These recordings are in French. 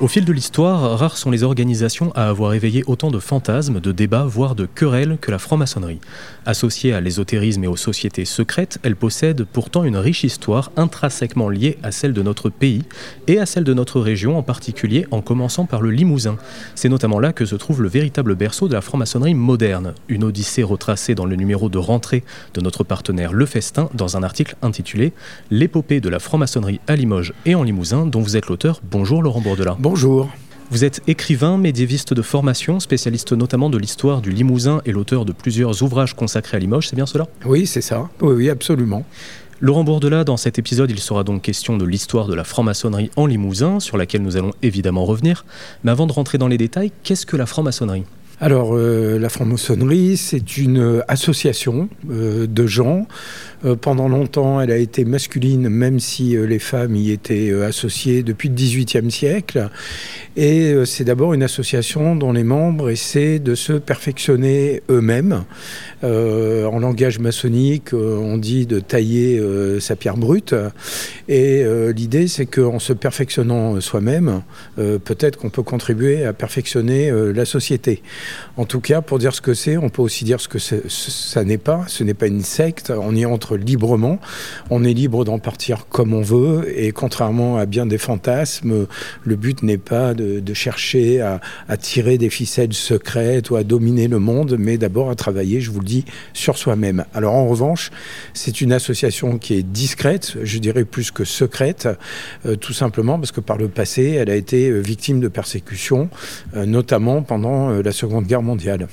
Au fil de l'histoire, rares sont les organisations à avoir éveillé autant de fantasmes, de débats, voire de querelles que la franc-maçonnerie. Associée à l'ésotérisme et aux sociétés secrètes, elle possède pourtant une riche histoire intrinsèquement liée à celle de notre pays et à celle de notre région en particulier, en commençant par le Limousin. C'est notamment là que se trouve le véritable berceau de la franc-maçonnerie moderne, une odyssée retracée dans le numéro de rentrée de notre partenaire Le Festin dans un article intitulé L'épopée de la franc-maçonnerie à Limoges et en Limousin, dont vous êtes l'auteur. Bonjour Laurent Bourdelin. Bonjour. Vous êtes écrivain, médiéviste de formation, spécialiste notamment de l'histoire du Limousin et l'auteur de plusieurs ouvrages consacrés à Limoges, c'est bien cela? Oui, c'est ça. Oui, oui, absolument. Laurent Bourdelat, dans cet épisode, il sera donc question de l'histoire de la franc-maçonnerie en Limousin, sur laquelle nous allons évidemment revenir. Mais avant de rentrer dans les détails, qu'est-ce que la franc-maçonnerie? Alors, euh, la franc-maçonnerie, c'est une association euh, de gens. Euh, pendant longtemps, elle a été masculine, même si les femmes y étaient associées depuis le XVIIIe siècle. Et c'est d'abord une association dont les membres essaient de se perfectionner eux-mêmes. en langage maçonnique, on dit de tailler sa pierre brute. Et l'idée, c'est qu'en se perfectionnant soi-même, peut-être qu'on peut contribuer à perfectionner la société. En tout cas, pour dire ce que c'est, on peut aussi dire ce que ça n'est pas. Ce n'est pas une secte. On y entre librement. On est libre d'en partir comme on veut. Et contrairement à bien des fantasmes, le but n'est pas de, chercher à, tirer des ficelles secrètes ou à dominer le monde, mais d'abord à travailler, je vous le dis, sur soi-même. Alors en revanche, c'est une association qui est discrète, je dirais plus que secrète, euh, tout simplement parce que par le passé, elle a été euh, victime de persécutions, euh, notamment pendant la Seconde Guerre mondiale.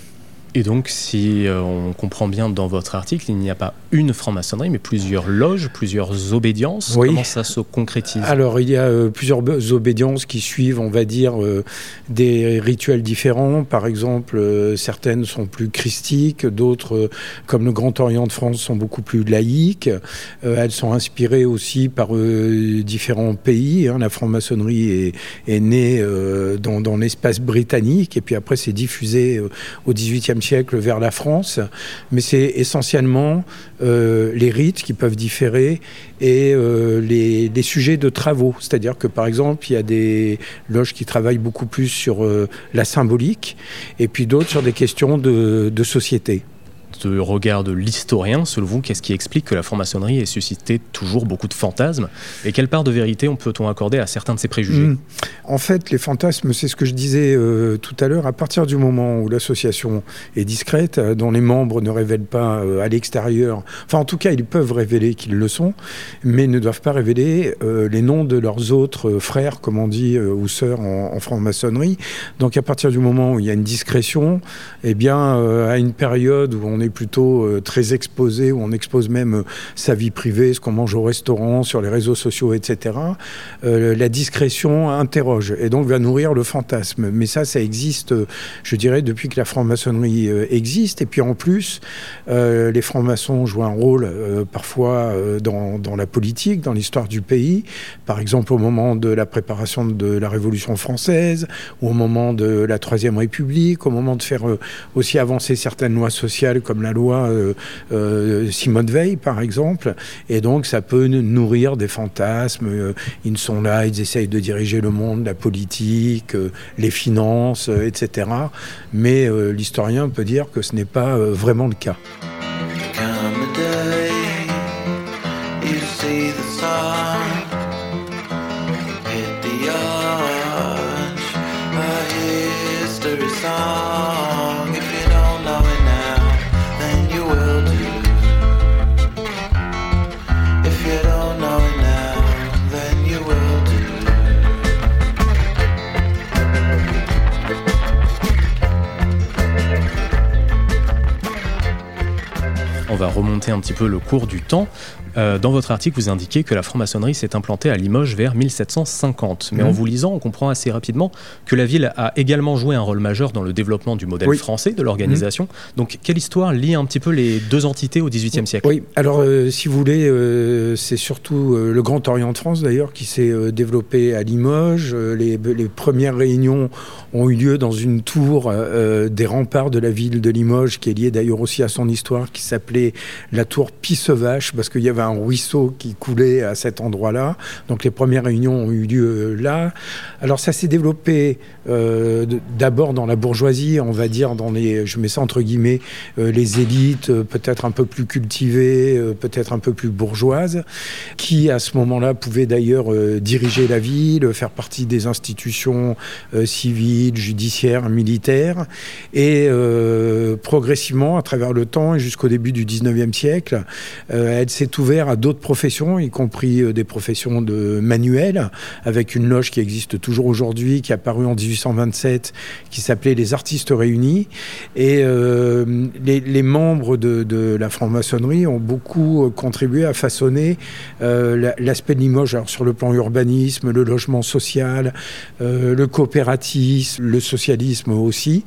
Et donc, si euh, on comprend bien dans votre article, il n'y a pas une franc-maçonnerie, mais plusieurs loges, plusieurs obédiences. Comment ça se concrétise? Alors, il y a euh, plusieurs obédiences qui suivent, on va dire, euh, des rituels différents. Par exemple, certaines sont plus christiques, d'autres, comme le Grand Orient de France, sont beaucoup plus laïques. elles sont inspirées aussi par différents pays. Hein. La franc-maçonnerie est, née dans, dans l'espace britannique, et puis après, c'est diffusé au XVIIIe siècle vers la France, mais c'est essentiellement euh, les rites qui peuvent différer et euh, les, sujets de travaux. C'est-à-dire que par exemple, il y a des loges qui travaillent beaucoup plus sur euh, la symbolique et puis d'autres sur des questions de société de regard de l'historien, selon vous, qu'est-ce qui explique que la franc-maçonnerie ait suscité toujours beaucoup de fantasmes Et quelle part de vérité on peut-on accorder à certains de ces préjugés? Hmm. En fait, les fantasmes, c'est ce que je disais euh, tout à l'heure, à partir du moment où l'association est discrète, euh, dont les membres ne révèlent pas euh, à l'extérieur, enfin en tout cas, ils peuvent révéler qu'ils le sont, mais ne doivent pas révéler les noms de leurs autres frères, comme on dit, ou sœurs en, en franc-maçonnerie. Donc à partir du moment où il y a une discrétion, eh bien, à une période où on est plutôt euh, très exposé, où on expose même euh, sa vie privée, ce qu'on mange au restaurant, sur les réseaux sociaux, etc., euh, la discrétion interroge et donc va nourrir le fantasme. Mais ça, ça existe, je dirais, depuis que la franc-maçonnerie existe. Et puis en plus, les francs-maçons jouent un rôle parfois dans, dans, la politique, dans l'histoire du pays. Par exemple, au moment de la préparation de la Révolution française, ou au moment de la Troisième République, au moment de faire aussi avancer certaines lois sociales comme la loi euh, euh, Simone Veil, par exemple. Et donc, ça peut nourrir des fantasmes. Euh, ils sont là, ils essayent de diriger le monde, la politique, les finances, etc. Mais l'historien peut dire que ce n'est pas vraiment le cas. Va remonter un petit peu le cours du temps. Euh, dans votre article, vous indiquez que la franc-maçonnerie s'est implantée à Limoges vers 1750. Mais en Mhm. vous lisant, on comprend assez rapidement que la ville a également joué un rôle majeur dans le développement du modèle Oui. français de l'organisation. Donc, quelle histoire lie un petit peu les deux entités au XVIIIe siècle? Oui, alors euh, si vous voulez, euh, c'est surtout euh, le Grand Orient de France d'ailleurs qui s'est euh, développé à Limoges. Euh, les, les premières réunions ont eu lieu dans une tour des remparts de la ville de Limoges, qui est liée d'ailleurs aussi à son histoire, qui s'appelait la tour Pissevache, parce qu'il y avait un ruisseau qui coulait à cet endroit-là. Donc les premières réunions ont eu lieu euh, là. Alors ça s'est développé euh, d'abord dans la bourgeoisie, on va dire dans les, je mets ça entre guillemets, euh, les élites peut-être un peu plus cultivées, peut-être un peu plus bourgeoises, qui à ce moment-là pouvaient d'ailleurs diriger la ville, faire partie des institutions civiles, judiciaires, militaires, et progressivement, à travers le temps et jusqu'au début du 19e siècle, euh, elle s'est ouverte à d'autres professions, y compris euh, des professions de manuels, avec une loge qui existe toujours aujourd'hui, qui est apparue en 1827, qui s'appelait les Artistes Réunis. Et euh, les, membres de, la franc-maçonnerie ont beaucoup contribué à façonner la- l'aspect de Limoges, alors sur le plan urbanisme, le logement social, le coopératisme, le socialisme aussi.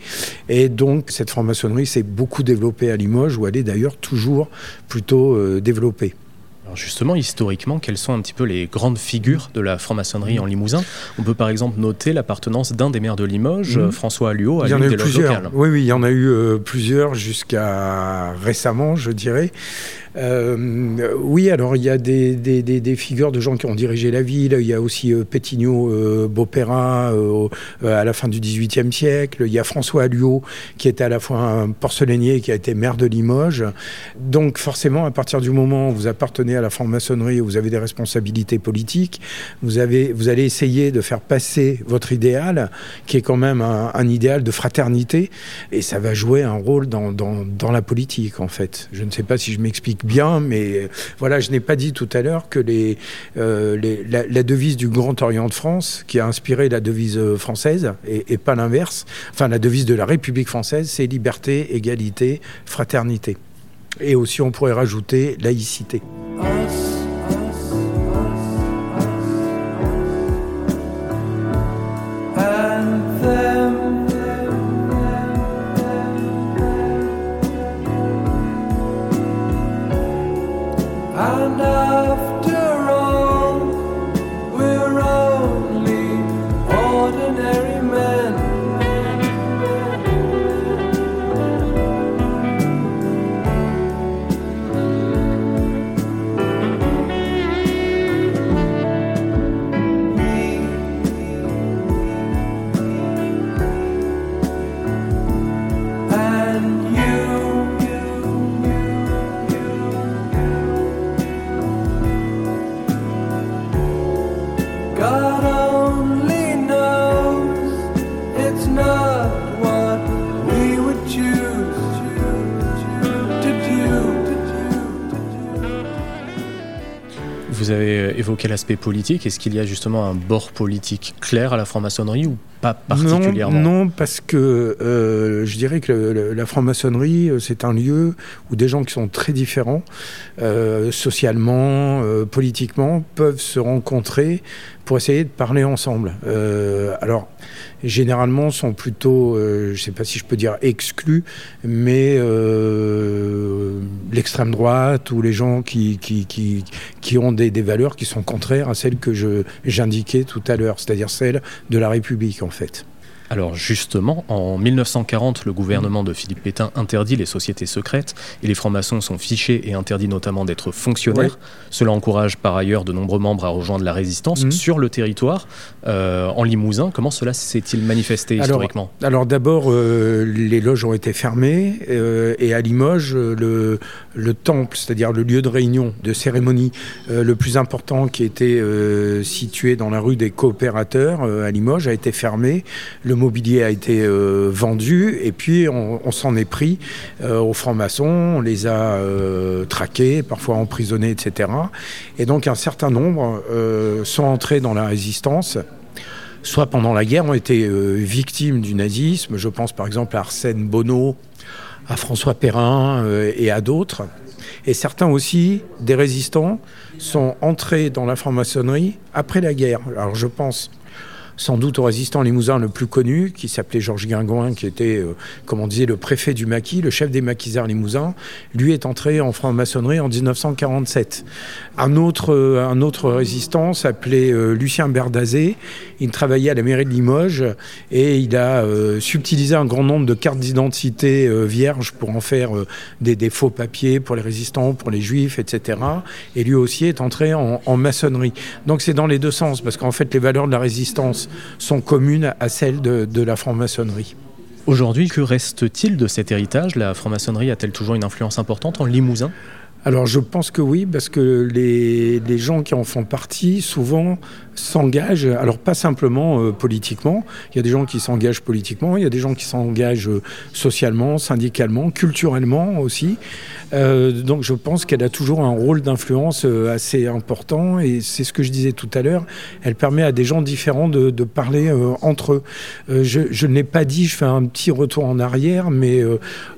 Et donc cette franc-maçonnerie s'est beaucoup développée à Limoges, où elle est d'ailleurs toujours plutôt euh, développée. Alors justement, historiquement, quelles sont un petit peu les grandes figures de la franc-maçonnerie en Limousin? On peut par exemple noter l'appartenance d'un des maires de Limoges, Mhm. euh, François Alluot, à Il y en l'une a eu des plusieurs. locales. Oui, oui, il y en a eu euh, plusieurs jusqu'à récemment, je dirais. Euh, oui, alors il y a des, figures de gens qui ont dirigé la ville. Il y a aussi euh, Pétignot euh, euh, euh, à la fin du XVIIIe siècle. Il y a François Alluot qui était à la fois un porcelainier et qui a été maire de Limoges. Donc forcément, à partir du moment où vous appartenez à la franc-maçonnerie, où vous avez des responsabilités politiques, vous, avez, vous allez essayer de faire passer votre idéal, qui est quand même un, idéal de fraternité, et ça va jouer un rôle dans la politique, en fait. Je ne sais pas si je m'explique bien, mais euh, voilà, je n'ai pas dit tout à l'heure que euh, la, devise du Grand Orient de France, qui a inspiré la devise euh, française, et, pas l'inverse, enfin la devise de la République française, c'est liberté, égalité, fraternité. Et aussi, on pourrait rajouter laïcité. Vous avez euh, évoqué l'aspect politique. Est-ce qu'il y a justement un bord politique clair à la franc-maçonnerie ou pas particulièrement Non, non, parce que euh, je dirais que le- le- la franc-maçonnerie, euh, c'est un lieu où des gens qui sont très différents, euh, socialement, euh, politiquement, peuvent se rencontrer pour essayer de parler ensemble. Alors, généralement, sont plutôt, je ne sais pas si je peux dire exclus, mais l'extrême droite ou les gens qui, ont des, des valeurs qui sont contraires à celles que j'indiquais tout à l'heure, c'est-à-dire celles de la République, en fait. Alors justement, en 1940, le gouvernement de Philippe Pétain interdit les sociétés secrètes et les francs-maçons sont fichés et interdits notamment d'être fonctionnaires. Cela encourage par ailleurs de nombreux membres à rejoindre la résistance Mhm. sur le territoire. Euh, en Limousin, comment cela s'est-il manifesté Alors, historiquement? Alors d'abord, euh, les loges ont été fermées euh, et à Limoges, le, le temple, c'est-à-dire le lieu de réunion, de cérémonie le plus important qui était situé dans la rue des coopérateurs à Limoges, a été fermé le mobilier a été euh, vendu et puis on, s'en est pris euh, aux francs-maçons, on les a euh, traqués, parfois emprisonnés, etc. Et donc un certain nombre sont entrés dans la résistance soit pendant la guerre ont été victimes du nazisme. Je pense par exemple à Arsène Bonneau, à François Perrin et à d'autres. Et certains aussi, des résistants, sont entrés dans la franc-maçonnerie après la guerre. Alors je pense sans doute au résistant limousin le plus connu, qui s'appelait Georges Guingouin, qui était, euh, comme on disait, le préfet du maquis, le chef des maquisards limousins. Lui est entré en franc-maçonnerie en 1947. Un autre, euh, un autre résistant s'appelait euh, Lucien Berdazé. Il travaillait à la mairie de Limoges et il a subtilisé un grand nombre de cartes d'identité vierges pour en faire des, faux papiers pour les résistants, pour les juifs, etc. Et lui aussi est entré en, en maçonnerie. Donc c'est dans les deux sens, parce qu'en fait les valeurs de la résistance sont communes à celles de, de la franc-maçonnerie. Aujourd'hui, que reste-t-il de cet héritage? La franc-maçonnerie a-t-elle toujours une influence importante en Limousin? Alors je pense que oui, parce que les, les gens qui en font partie, souvent, s'engagent, alors pas simplement euh, politiquement, il y a des gens qui s'engagent politiquement, il y a des gens qui s'engagent euh, socialement, syndicalement, culturellement aussi. Euh, donc je pense qu'elle a toujours un rôle d'influence assez important et c'est ce que je disais tout à l'heure, elle permet à des gens différents de, parler entre eux. Je je ne l'ai pas dit, je fais un petit retour en arrière, mais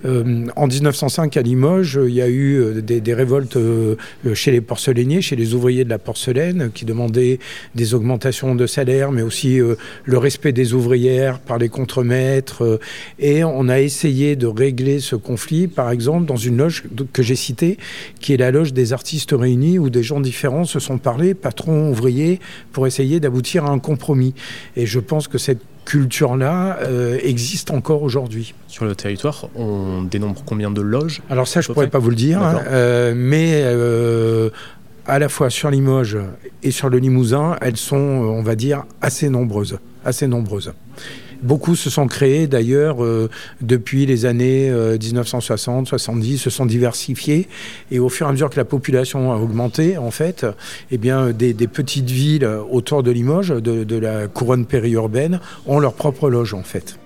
en 1905 à Limoges, il y a eu des, des révoltes chez les porcelainiers, chez les ouvriers de la porcelaine, qui demandaient des augmentations de salaire, mais aussi euh, le respect des ouvrières par les contremaîtres. euh, et on a essayé de régler ce conflit, par exemple, dans une loge que j'ai citée, qui est la loge des artistes réunis, où des gens différents se sont parlé, patrons, ouvriers, pour essayer d'aboutir à un compromis. Et je pense que cette culture-là euh, existe encore aujourd'hui. Sur le territoire, on dénombre combien de loges Alors ça, je peu pourrais pas vous le dire, hein, euh, mais euh, à la fois sur Limoges et sur le Limousin, elles sont, euh, on va dire, assez nombreuses, assez nombreuses. Beaucoup se sont créés d'ailleurs euh, depuis les années euh, 1960, 70, se sont diversifiés et au fur et à mesure que la population a augmenté, en fait, eh bien des, des petites villes autour de Limoges, de, de la couronne périurbaine, ont leur propre loge en fait.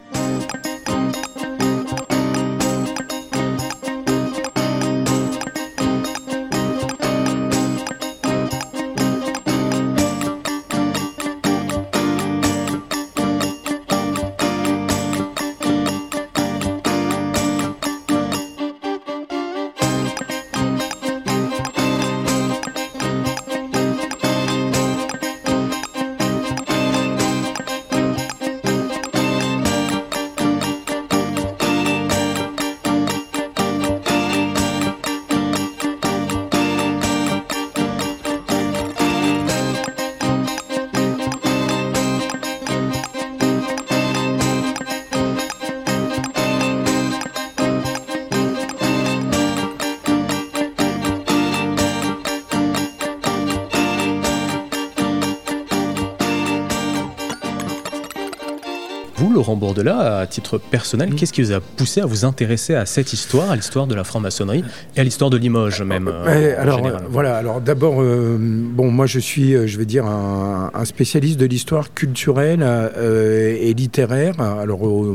Laurent Bourdelat, à titre personnel, qu'est-ce qui vous a poussé à vous intéresser à cette histoire, à l'histoire de la franc-maçonnerie et à l'histoire de Limoges même euh, alors voilà, alors d'abord, euh, bon, moi je suis, euh, je vais dire, un, un spécialiste de l'histoire culturelle euh, et littéraire, alors au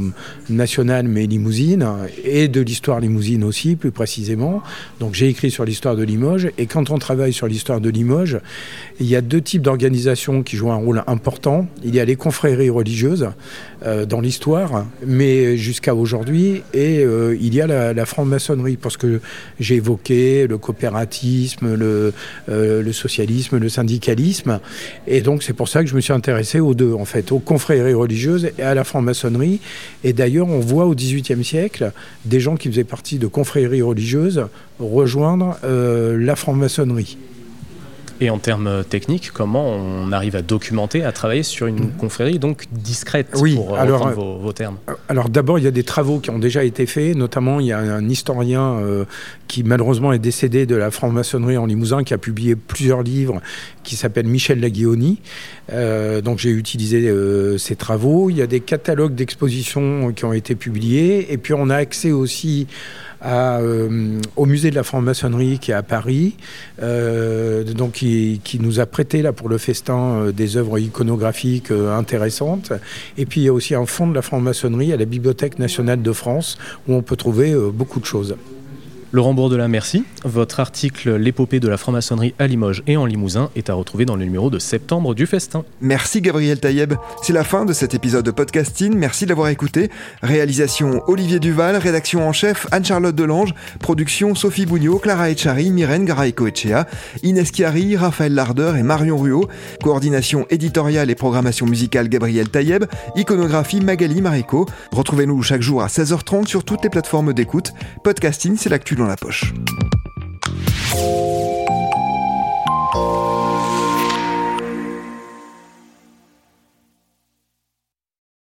national mais limousine, et de l'histoire limousine aussi, plus précisément. Donc j'ai écrit sur l'histoire de Limoges, et quand on travaille sur l'histoire de Limoges, il y a deux types d'organisations qui jouent un rôle important. Il y a les confréries religieuses dans l'histoire, mais jusqu'à aujourd'hui, et euh, il y a la, franc-maçonnerie, parce que j'ai évoqué le coopératisme, le, euh, le socialisme, le syndicalisme, et donc c'est pour ça que je me suis intéressé aux deux, en fait, aux confréries religieuses et à la franc-maçonnerie. Et d'ailleurs, on voit au XVIIIe siècle des gens qui faisaient partie de confréries religieuses rejoindre euh, la franc-maçonnerie. Et en termes techniques, comment on arrive à documenter, à travailler sur une confrérie donc discrète, Oui, pour euh, alors, reprendre vos, vos termes? Alors d'abord, il y a des travaux qui ont déjà été faits, notamment il y a un historien euh, qui malheureusement est décédé de la franc-maçonnerie en Limousin, qui a publié plusieurs livres, qui s'appelle Michel Laguioni. Euh, donc j'ai utilisé euh, ses travaux. Il y a des catalogues d'expositions qui ont été publiés, et puis on a accès aussi euh, au musée de la franc-maçonnerie qui est à Paris, euh, donc qui, qui nous a prêté là pour le festin euh, des œuvres iconographiques intéressantes. Et puis il y a aussi un fonds de la franc-maçonnerie à la Bibliothèque nationale de France où on peut trouver beaucoup de choses. Laurent Bourdelin, merci. Votre article L'épopée de la franc-maçonnerie à Limoges et en Limousin est à retrouver dans le numéro de septembre du Festin. Merci Gabriel Taïeb. C'est la fin de cet épisode de podcasting. Merci de l'avoir écouté. Réalisation Olivier Duval, rédaction en chef Anne-Charlotte Delange, production Sophie Bougnot, Clara Echari, Myrène Garaïco-Echea, Inès Chiari, Raphaël Larder et Marion Ruot. Coordination éditoriale et programmation musicale Gabriel Taïeb. Iconographie Magali Marico. Retrouvez-nous chaque jour à 16h30 sur toutes les plateformes d'écoute. Podcasting, c'est l'actu dans la poche.